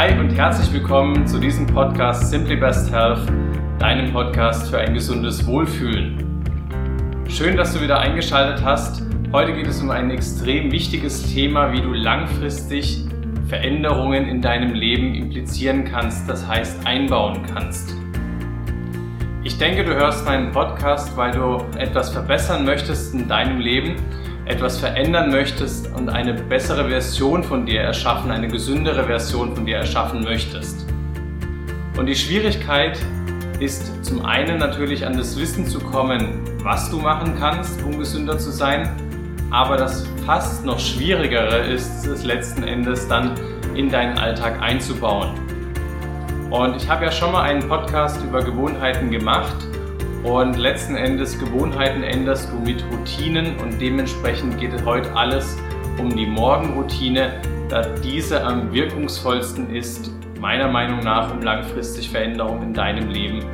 Hi und herzlich willkommen zu diesem Podcast Simply Best Health, deinem Podcast für ein gesundes Wohlfühlen. Schön, dass du wieder eingeschaltet hast. Heute geht es um ein extrem wichtiges Thema, wie du langfristig Veränderungen in deinem Leben implizieren kannst, das heißt einbauen kannst. Ich denke, du hörst meinen Podcast, weil du etwas verbessern möchtest in deinem Leben, etwas verändern möchtest und eine bessere Version von dir erschaffen, eine gesündere Version von dir erschaffen möchtest. Und die Schwierigkeit ist zum einen natürlich an das Wissen zu kommen, was du machen kannst, um gesünder zu sein, aber das fast noch schwierigere ist es letzten Endes dann in deinen Alltag einzubauen. Und ich habe ja schon mal einen Podcast über Gewohnheiten gemacht und letzten Endes Gewohnheiten änderst du mit Routinen und dementsprechend geht heute alles um die Morgenroutine, da diese am wirkungsvollsten ist, meiner Meinung nach, um langfristig Veränderungen in deinem Leben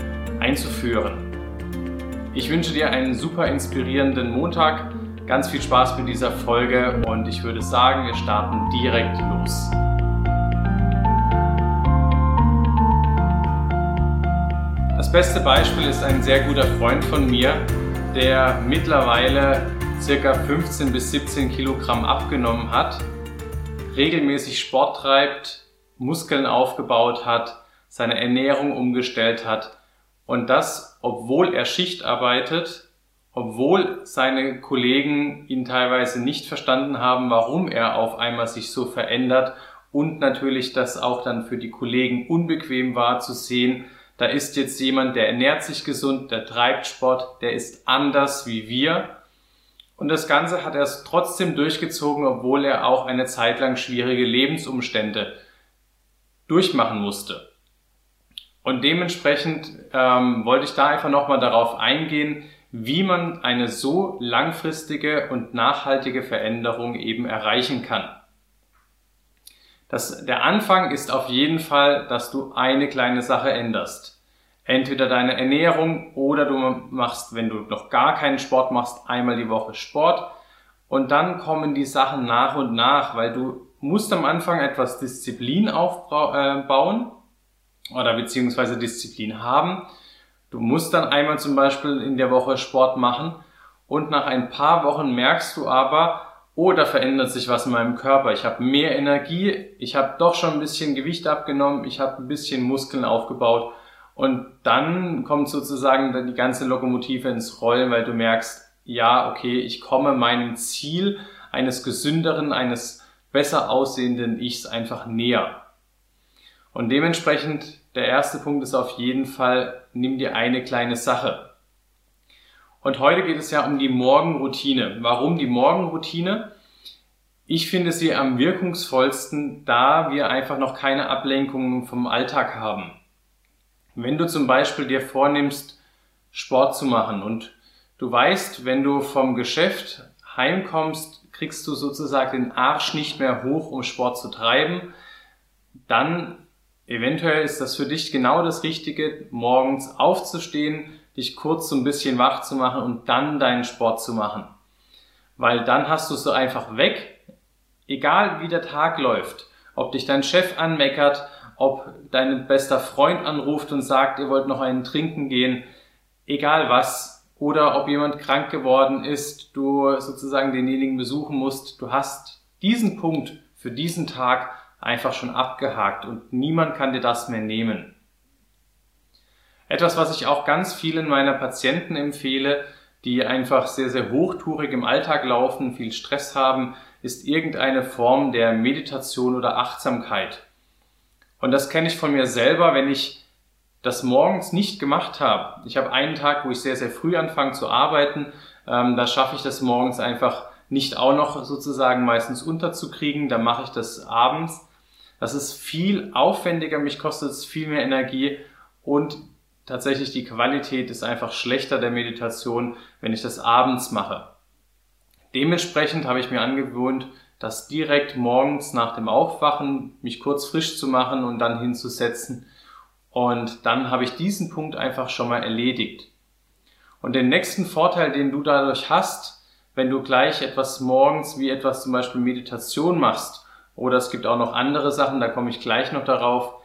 einzuführen. Ich wünsche dir einen super inspirierenden Montag. Ganz viel Spaß mit dieser Folge und ich würde sagen, wir starten direkt los. Das beste Beispiel ist ein sehr guter Freund von mir, der mittlerweile circa 15 bis 17 Kilogramm abgenommen hat, regelmäßig Sport treibt, Muskeln aufgebaut hat, seine Ernährung umgestellt hat und das, obwohl er Schicht arbeitet obwohl seine Kollegen ihn teilweise nicht verstanden haben, warum er auf einmal sich so verändert und natürlich das auch dann für die Kollegen unbequem war zu sehen, da ist jetzt jemand, der ernährt sich gesund, der treibt Sport, der ist anders wie wir. Und das Ganze hat er trotzdem durchgezogen, obwohl er auch eine Zeit lang schwierige Lebensumstände durchmachen musste. Und dementsprechend ähm, wollte ich da einfach nochmal darauf eingehen, wie man eine so langfristige und nachhaltige Veränderung eben erreichen kann. Das, der Anfang ist auf jeden Fall, dass du eine kleine Sache änderst. Entweder deine Ernährung oder du machst, wenn du noch gar keinen Sport machst, einmal die Woche Sport. Und dann kommen die Sachen nach und nach, weil du musst am Anfang etwas Disziplin aufbauen äh, oder beziehungsweise Disziplin haben Du musst dann einmal zum Beispiel in der Woche Sport machen und nach ein paar Wochen merkst du aber, oh, da verändert sich was in meinem Körper. Ich habe mehr Energie, ich habe doch schon ein bisschen Gewicht abgenommen, ich habe ein bisschen Muskeln aufgebaut und dann kommt sozusagen die ganze Lokomotive ins Rollen, weil du merkst, ja, okay, ich komme meinem Ziel eines gesünderen, eines besser aussehenden Ichs einfach näher. Und dementsprechend, der erste Punkt ist auf jeden Fall, nimm dir eine kleine Sache. Und heute geht es ja um die Morgenroutine. Warum die Morgenroutine? Ich finde sie am wirkungsvollsten, da wir einfach noch keine Ablenkungen vom Alltag haben. Wenn du zum Beispiel dir vornimmst, Sport zu machen und du weißt, wenn du vom Geschäft heimkommst, kriegst du sozusagen den Arsch nicht mehr hoch, um Sport zu treiben, dann Eventuell ist das für dich genau das Richtige, morgens aufzustehen, dich kurz so ein bisschen wach zu machen und dann deinen Sport zu machen. Weil dann hast du es so einfach weg, egal wie der Tag läuft. Ob dich dein Chef anmeckert, ob dein bester Freund anruft und sagt, ihr wollt noch einen trinken gehen, egal was. Oder ob jemand krank geworden ist, du sozusagen denjenigen besuchen musst. Du hast diesen Punkt für diesen Tag einfach schon abgehakt und niemand kann dir das mehr nehmen. Etwas, was ich auch ganz vielen meiner Patienten empfehle, die einfach sehr, sehr hochtourig im Alltag laufen, viel Stress haben, ist irgendeine Form der Meditation oder Achtsamkeit. Und das kenne ich von mir selber, wenn ich das morgens nicht gemacht habe. Ich habe einen Tag, wo ich sehr, sehr früh anfange zu arbeiten. Ähm, da schaffe ich das morgens einfach nicht auch noch sozusagen meistens unterzukriegen. Da mache ich das abends. Das ist viel aufwendiger, mich kostet es viel mehr Energie und tatsächlich die Qualität ist einfach schlechter der Meditation, wenn ich das abends mache. Dementsprechend habe ich mir angewöhnt, das direkt morgens nach dem Aufwachen mich kurz frisch zu machen und dann hinzusetzen. Und dann habe ich diesen Punkt einfach schon mal erledigt. Und den nächsten Vorteil, den du dadurch hast, wenn du gleich etwas morgens wie etwas zum Beispiel Meditation machst oder es gibt auch noch andere Sachen, da komme ich gleich noch darauf,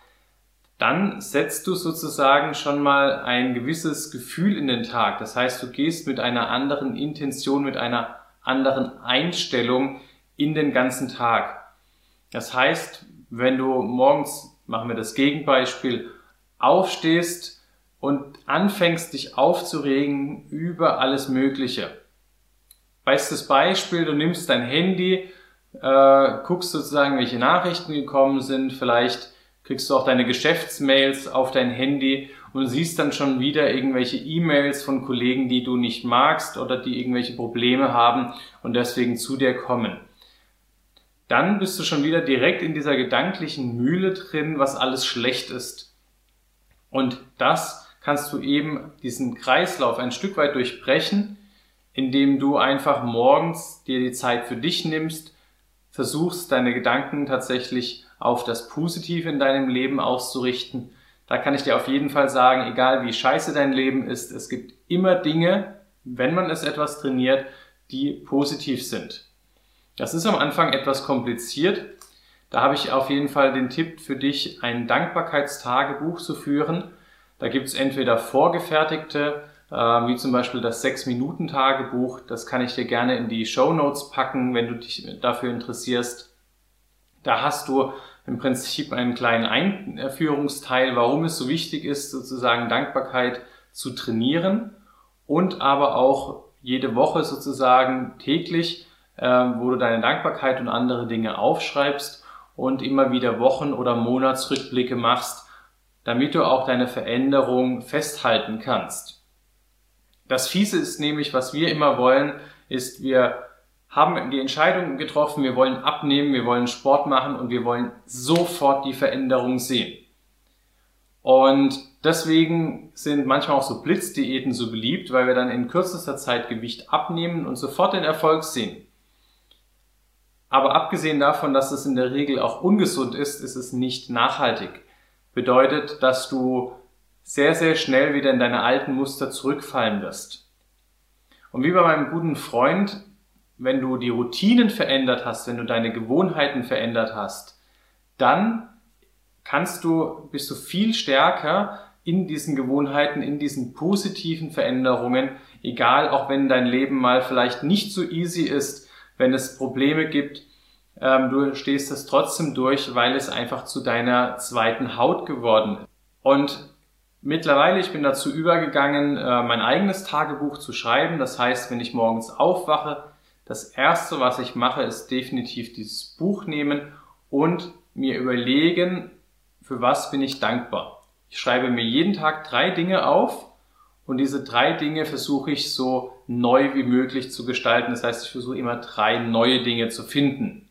dann setzt du sozusagen schon mal ein gewisses Gefühl in den Tag. Das heißt, du gehst mit einer anderen Intention, mit einer anderen Einstellung in den ganzen Tag. Das heißt, wenn du morgens, machen wir das Gegenbeispiel, aufstehst und anfängst dich aufzuregen über alles Mögliche. Bestes Beispiel, du nimmst dein Handy, äh, guckst sozusagen, welche Nachrichten gekommen sind, vielleicht kriegst du auch deine Geschäftsmails auf dein Handy und siehst dann schon wieder irgendwelche E-Mails von Kollegen, die du nicht magst oder die irgendwelche Probleme haben und deswegen zu dir kommen. Dann bist du schon wieder direkt in dieser gedanklichen Mühle drin, was alles schlecht ist. Und das kannst du eben diesen Kreislauf ein Stück weit durchbrechen, indem du einfach morgens dir die Zeit für dich nimmst, versuchst deine Gedanken tatsächlich auf das Positive in deinem Leben auszurichten. Da kann ich dir auf jeden Fall sagen, egal wie scheiße dein Leben ist, es gibt immer Dinge, wenn man es etwas trainiert, die positiv sind. Das ist am Anfang etwas kompliziert. Da habe ich auf jeden Fall den Tipp für dich, ein Dankbarkeitstagebuch zu führen. Da gibt es entweder vorgefertigte, äh, wie zum Beispiel das 6-Minuten-Tagebuch. Das kann ich dir gerne in die Show Notes packen, wenn du dich dafür interessierst. Da hast du im Prinzip einen kleinen Einführungsteil, warum es so wichtig ist, sozusagen Dankbarkeit zu trainieren und aber auch jede Woche sozusagen täglich, äh, wo du deine Dankbarkeit und andere Dinge aufschreibst und immer wieder Wochen- oder Monatsrückblicke machst, damit du auch deine Veränderung festhalten kannst. Das Fiese ist nämlich, was wir immer wollen, ist, wir haben die Entscheidung getroffen, wir wollen abnehmen, wir wollen Sport machen und wir wollen sofort die Veränderung sehen. Und deswegen sind manchmal auch so Blitzdiäten so beliebt, weil wir dann in kürzester Zeit Gewicht abnehmen und sofort den Erfolg sehen. Aber abgesehen davon, dass es in der Regel auch ungesund ist, ist es nicht nachhaltig. Bedeutet, dass du sehr, sehr schnell wieder in deine alten Muster zurückfallen wirst. Und wie bei meinem guten Freund wenn du die Routinen verändert hast, wenn du deine Gewohnheiten verändert hast, dann kannst du, bist du viel stärker in diesen Gewohnheiten, in diesen positiven Veränderungen, egal auch wenn dein Leben mal vielleicht nicht so easy ist, wenn es Probleme gibt, ähm, du stehst es trotzdem durch, weil es einfach zu deiner zweiten Haut geworden ist. Und mittlerweile, ich bin dazu übergegangen, äh, mein eigenes Tagebuch zu schreiben. Das heißt, wenn ich morgens aufwache, das erste, was ich mache, ist definitiv dieses Buch nehmen und mir überlegen, für was bin ich dankbar. Ich schreibe mir jeden Tag drei Dinge auf und diese drei Dinge versuche ich so neu wie möglich zu gestalten. Das heißt, ich versuche immer drei neue Dinge zu finden.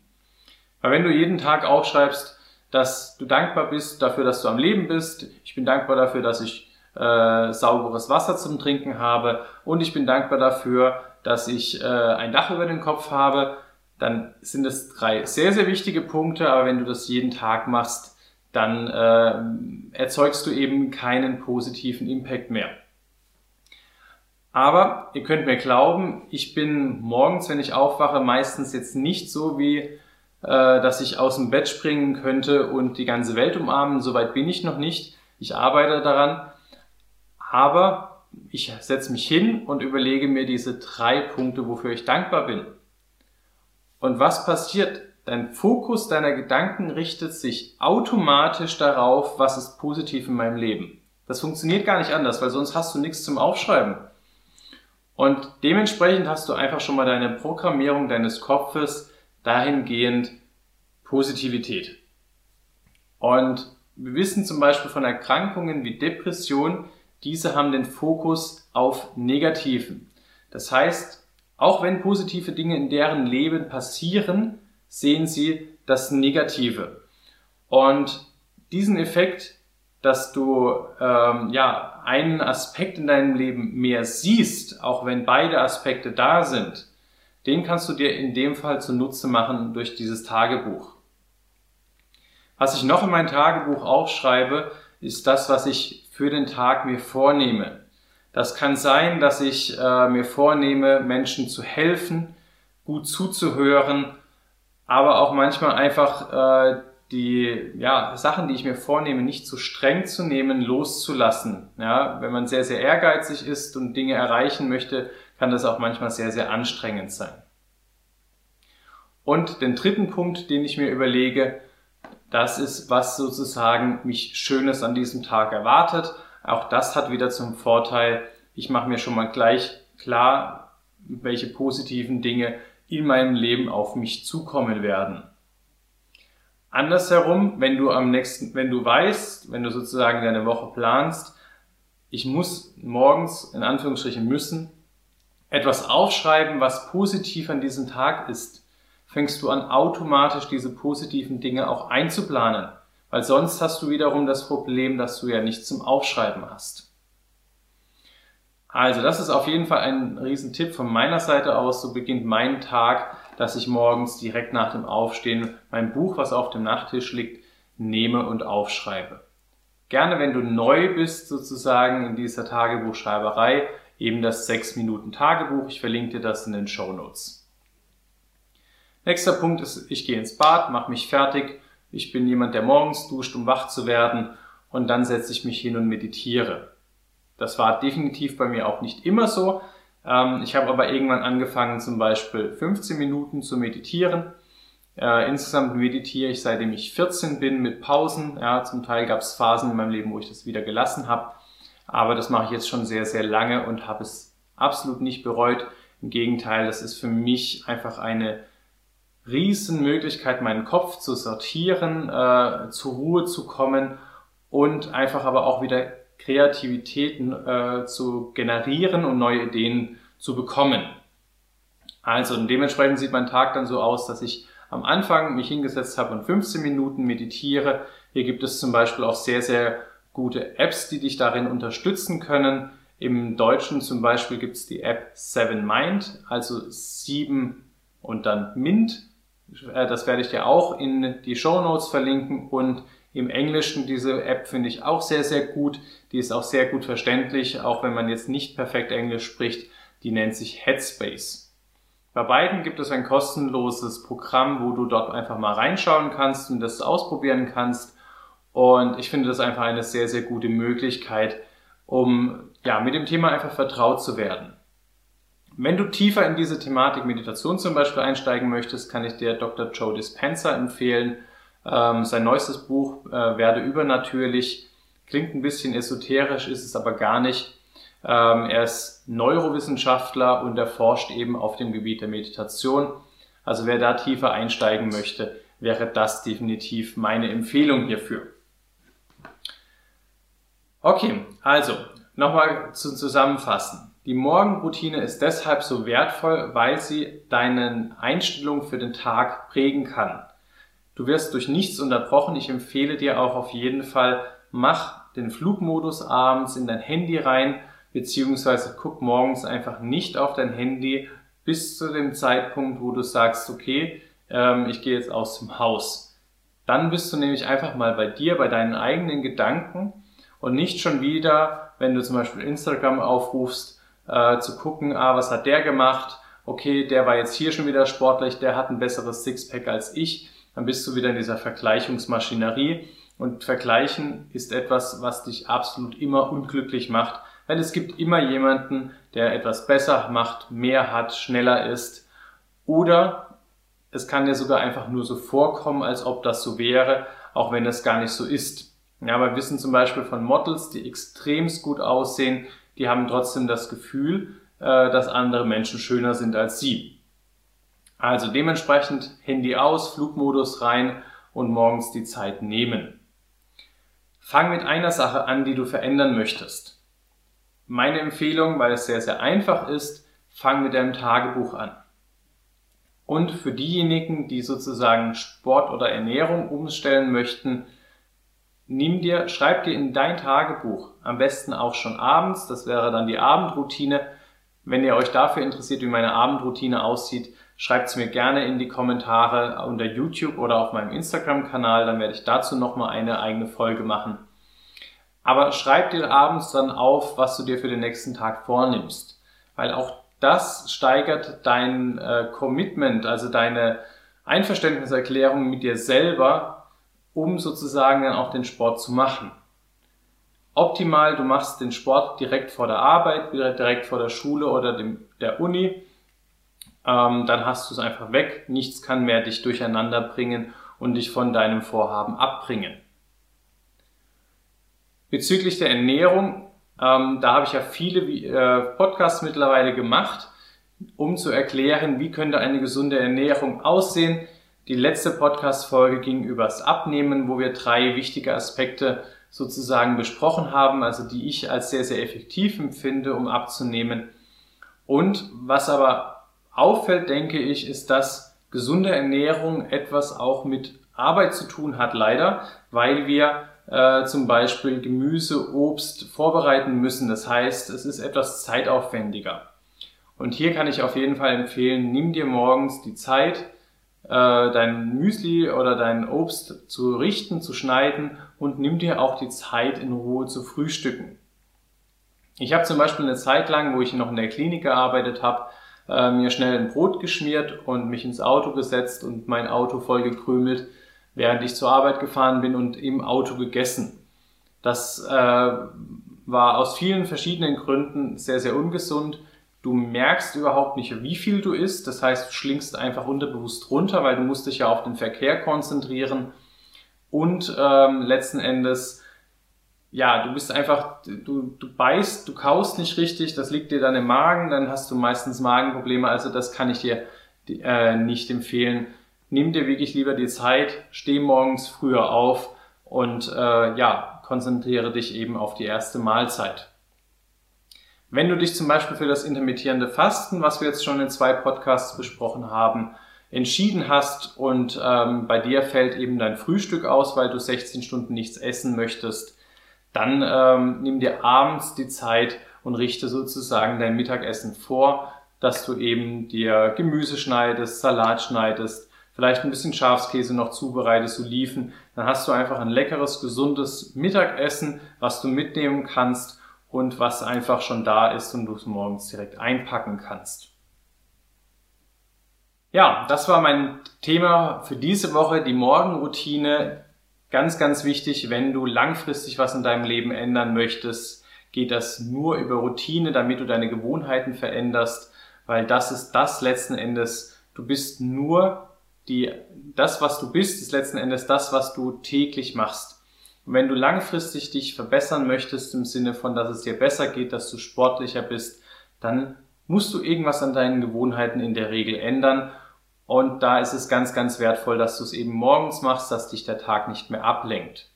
Weil wenn du jeden Tag aufschreibst, dass du dankbar bist dafür, dass du am Leben bist, ich bin dankbar dafür, dass ich äh, sauberes Wasser zum Trinken habe und ich bin dankbar dafür, dass ich äh, ein Dach über den Kopf habe, dann sind es drei sehr, sehr wichtige Punkte, aber wenn du das jeden Tag machst, dann äh, erzeugst du eben keinen positiven Impact mehr. Aber ihr könnt mir glauben, ich bin morgens, wenn ich aufwache, meistens jetzt nicht so wie, äh, dass ich aus dem Bett springen könnte und die ganze Welt umarmen. Soweit bin ich noch nicht. Ich arbeite daran. Aber ich setze mich hin und überlege mir diese drei Punkte, wofür ich dankbar bin. Und was passiert? Dein Fokus deiner Gedanken richtet sich automatisch darauf, was ist positiv in meinem Leben. Das funktioniert gar nicht anders, weil sonst hast du nichts zum Aufschreiben. Und dementsprechend hast du einfach schon mal deine Programmierung deines Kopfes dahingehend Positivität. Und wir wissen zum Beispiel von Erkrankungen wie Depression, diese haben den Fokus auf Negativen. Das heißt, auch wenn positive Dinge in deren Leben passieren, sehen sie das Negative. Und diesen Effekt, dass du ähm, ja einen Aspekt in deinem Leben mehr siehst, auch wenn beide Aspekte da sind, den kannst du dir in dem Fall zunutze machen durch dieses Tagebuch. Was ich noch in mein Tagebuch aufschreibe, ist das, was ich für den Tag mir vornehme. Das kann sein, dass ich äh, mir vornehme, Menschen zu helfen, gut zuzuhören, aber auch manchmal einfach äh, die ja, Sachen, die ich mir vornehme, nicht zu streng zu nehmen, loszulassen. Ja, wenn man sehr, sehr ehrgeizig ist und Dinge erreichen möchte, kann das auch manchmal sehr, sehr anstrengend sein. Und den dritten Punkt, den ich mir überlege, das ist, was sozusagen mich Schönes an diesem Tag erwartet. Auch das hat wieder zum Vorteil, ich mache mir schon mal gleich klar, welche positiven Dinge in meinem Leben auf mich zukommen werden. Andersherum, wenn du am nächsten, wenn du weißt, wenn du sozusagen deine Woche planst, ich muss morgens, in Anführungsstrichen müssen, etwas aufschreiben, was positiv an diesem Tag ist, fängst du an, automatisch diese positiven Dinge auch einzuplanen. Weil sonst hast du wiederum das Problem, dass du ja nichts zum Aufschreiben hast. Also, das ist auf jeden Fall ein Riesentipp von meiner Seite aus. So beginnt mein Tag dass ich morgens direkt nach dem Aufstehen mein Buch, was auf dem Nachttisch liegt, nehme und aufschreibe. Gerne, wenn du neu bist sozusagen in dieser Tagebuchschreiberei, eben das 6 Minuten Tagebuch. Ich verlinke dir das in den Show Notes. Nächster Punkt ist, ich gehe ins Bad, mache mich fertig. Ich bin jemand, der morgens duscht, um wach zu werden und dann setze ich mich hin und meditiere. Das war definitiv bei mir auch nicht immer so. Ähm, ich habe aber irgendwann angefangen, zum Beispiel 15 Minuten zu meditieren. Äh, insgesamt meditiere ich, seitdem ich 14 bin, mit Pausen. Ja, zum Teil gab es Phasen in meinem Leben, wo ich das wieder gelassen habe. Aber das mache ich jetzt schon sehr, sehr lange und habe es absolut nicht bereut. Im Gegenteil, das ist für mich einfach eine riesen Möglichkeit, meinen Kopf zu sortieren, äh, zur Ruhe zu kommen und einfach aber auch wieder Kreativitäten äh, zu generieren und neue Ideen zu bekommen. Also dementsprechend sieht mein Tag dann so aus, dass ich am Anfang mich hingesetzt habe und 15 Minuten meditiere. Hier gibt es zum Beispiel auch sehr, sehr gute Apps, die dich darin unterstützen können. Im Deutschen zum Beispiel gibt es die App Seven Mind, also 7 und dann Mint. Äh, das werde ich dir auch in die Show Notes verlinken und im Englischen diese App finde ich auch sehr, sehr gut. Die ist auch sehr gut verständlich, auch wenn man jetzt nicht perfekt Englisch spricht. Die nennt sich Headspace. Bei beiden gibt es ein kostenloses Programm, wo du dort einfach mal reinschauen kannst und das ausprobieren kannst. Und ich finde das einfach eine sehr, sehr gute Möglichkeit, um ja, mit dem Thema einfach vertraut zu werden. Wenn du tiefer in diese Thematik Meditation zum Beispiel einsteigen möchtest, kann ich dir Dr. Joe Dispenza empfehlen. Ähm, sein neuestes Buch äh, Werde übernatürlich klingt ein bisschen esoterisch, ist es aber gar nicht. Ähm, er ist Neurowissenschaftler und er forscht eben auf dem Gebiet der Meditation. Also wer da tiefer einsteigen möchte, wäre das definitiv meine Empfehlung hierfür. Okay, also nochmal zu zusammenfassen. Die Morgenroutine ist deshalb so wertvoll, weil sie deinen Einstellungen für den Tag prägen kann. Du wirst durch nichts unterbrochen. Ich empfehle dir auch auf jeden Fall, mach den Flugmodus abends in dein Handy rein, beziehungsweise guck morgens einfach nicht auf dein Handy bis zu dem Zeitpunkt, wo du sagst, okay, ähm, ich gehe jetzt aus dem Haus. Dann bist du nämlich einfach mal bei dir, bei deinen eigenen Gedanken und nicht schon wieder, wenn du zum Beispiel Instagram aufrufst, äh, zu gucken, ah, was hat der gemacht? Okay, der war jetzt hier schon wieder sportlich, der hat ein besseres Sixpack als ich dann bist du wieder in dieser Vergleichungsmaschinerie. Und Vergleichen ist etwas, was dich absolut immer unglücklich macht, weil es gibt immer jemanden, der etwas besser macht, mehr hat, schneller ist. Oder es kann dir sogar einfach nur so vorkommen, als ob das so wäre, auch wenn es gar nicht so ist. Ja, wir wissen zum Beispiel von Models, die extremst gut aussehen, die haben trotzdem das Gefühl, äh, dass andere Menschen schöner sind als sie. Also dementsprechend Handy aus, Flugmodus rein und morgens die Zeit nehmen. Fang mit einer Sache an, die du verändern möchtest. Meine Empfehlung, weil es sehr, sehr einfach ist, fang mit deinem Tagebuch an. Und für diejenigen, die sozusagen Sport oder Ernährung umstellen möchten, nimm dir, schreib dir in dein Tagebuch, am besten auch schon abends, das wäre dann die Abendroutine. Wenn ihr euch dafür interessiert, wie meine Abendroutine aussieht, Schreibt es mir gerne in die Kommentare unter YouTube oder auf meinem Instagram-Kanal, dann werde ich dazu nochmal eine eigene Folge machen. Aber schreib dir abends dann auf, was du dir für den nächsten Tag vornimmst. Weil auch das steigert dein äh, Commitment, also deine Einverständniserklärung mit dir selber, um sozusagen dann auch den Sport zu machen. Optimal, du machst den Sport direkt vor der Arbeit, direkt vor der Schule oder dem, der Uni. Ähm, dann hast du es einfach weg. Nichts kann mehr dich durcheinander bringen und dich von deinem Vorhaben abbringen. Bezüglich der Ernährung, ähm, da habe ich ja viele äh, Podcasts mittlerweile gemacht um zu erklären, wie könnte eine gesunde Ernährung aussehen. Die letzte Podcast-Folge ging übers Abnehmen, wo wir drei wichtige Aspekte sozusagen besprochen haben, also die ich als sehr, sehr effektiv empfinde, um abzunehmen. Und was aber auffällt, denke ich, ist, dass gesunde Ernährung etwas auch mit Arbeit zu tun hat, leider, weil wir äh, zum Beispiel Gemüse, Obst vorbereiten müssen. Das heißt, es ist etwas zeitaufwendiger. Und hier kann ich auf jeden Fall empfehlen, nimm dir morgens die Zeit, dein Müsli oder dein Obst zu richten, zu schneiden und nimm dir auch die Zeit in Ruhe zu frühstücken. Ich habe zum Beispiel eine Zeit lang, wo ich noch in der Klinik gearbeitet habe, äh, mir schnell ein Brot geschmiert und mich ins Auto gesetzt und mein Auto voll gekrümelt, während ich zur Arbeit gefahren bin und im Auto gegessen. Das äh, war aus vielen verschiedenen Gründen sehr, sehr ungesund Du merkst überhaupt nicht, wie viel du isst. Das heißt, du schlingst einfach unterbewusst runter, weil du musst dich ja auf den Verkehr konzentrieren. Und ähm, letzten Endes, ja, du bist einfach, du, du beißt, du kaust nicht richtig, das liegt dir dann im Magen, dann hast du meistens Magenprobleme. Also das kann ich dir äh, nicht empfehlen. Nimm dir wirklich lieber die Zeit, steh morgens früher auf und äh, ja, konzentriere dich eben auf die erste Mahlzeit. Wenn du dich zum Beispiel für das intermittierende Fasten, was wir jetzt schon in zwei Podcasts besprochen haben, entschieden hast und ähm, bei dir fällt eben dein Frühstück aus, weil du 16 Stunden nichts essen möchtest, dann ähm, nimm dir abends die Zeit und richte sozusagen dein Mittagessen vor, dass du eben dir Gemüse schneidest, Salat schneidest, vielleicht ein bisschen Schafskäse noch zubereitest, Oliven. Dann hast du einfach ein leckeres, gesundes Mittagessen, was du mitnehmen kannst und was einfach schon da ist und du es morgens direkt einpacken kannst. Ja, das war mein Thema für diese Woche, die Morgenroutine. Ganz, ganz wichtig, wenn du langfristig was in deinem Leben ändern möchtest, geht das nur über Routine, damit du deine Gewohnheiten veränderst, weil das ist das letzten Endes. Du bist nur die, das, was du bist, ist letzten Endes das, was du täglich machst. Wenn du langfristig dich verbessern möchtest im Sinne von, dass es dir besser geht, dass du sportlicher bist, dann musst du irgendwas an deinen Gewohnheiten in der Regel ändern. Und da ist es ganz, ganz wertvoll, dass du es eben morgens machst, dass dich der Tag nicht mehr ablenkt.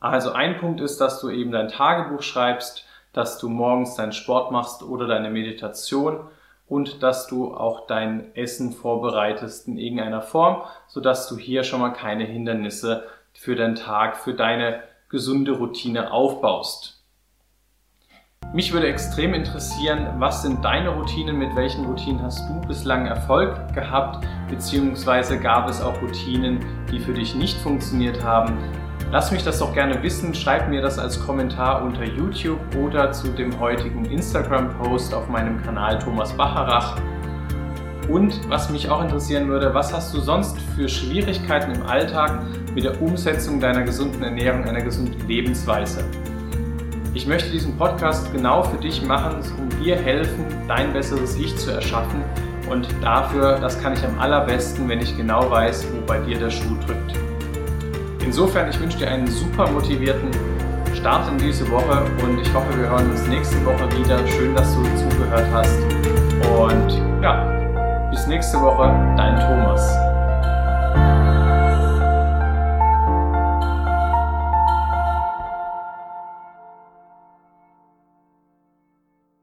Also ein Punkt ist, dass du eben dein Tagebuch schreibst, dass du morgens deinen Sport machst oder deine Meditation und dass du auch dein Essen vorbereitest in irgendeiner Form, sodass du hier schon mal keine Hindernisse für deinen Tag, für deine gesunde Routine aufbaust. Mich würde extrem interessieren, was sind deine Routinen, mit welchen Routinen hast du bislang Erfolg gehabt, beziehungsweise gab es auch Routinen, die für dich nicht funktioniert haben. Lass mich das doch gerne wissen, schreib mir das als Kommentar unter YouTube oder zu dem heutigen Instagram-Post auf meinem Kanal Thomas Bacharach. Und was mich auch interessieren würde, was hast du sonst für Schwierigkeiten im Alltag mit der Umsetzung deiner gesunden Ernährung, einer gesunden Lebensweise? Ich möchte diesen Podcast genau für dich machen, um dir helfen, dein besseres Ich zu erschaffen. Und dafür, das kann ich am allerbesten, wenn ich genau weiß, wo bei dir der Schuh drückt. Insofern, ich wünsche dir einen super motivierten Start in diese Woche und ich hoffe, wir hören uns nächste Woche wieder. Schön, dass du zugehört hast. Und ja, bis nächste Woche, dein Thomas.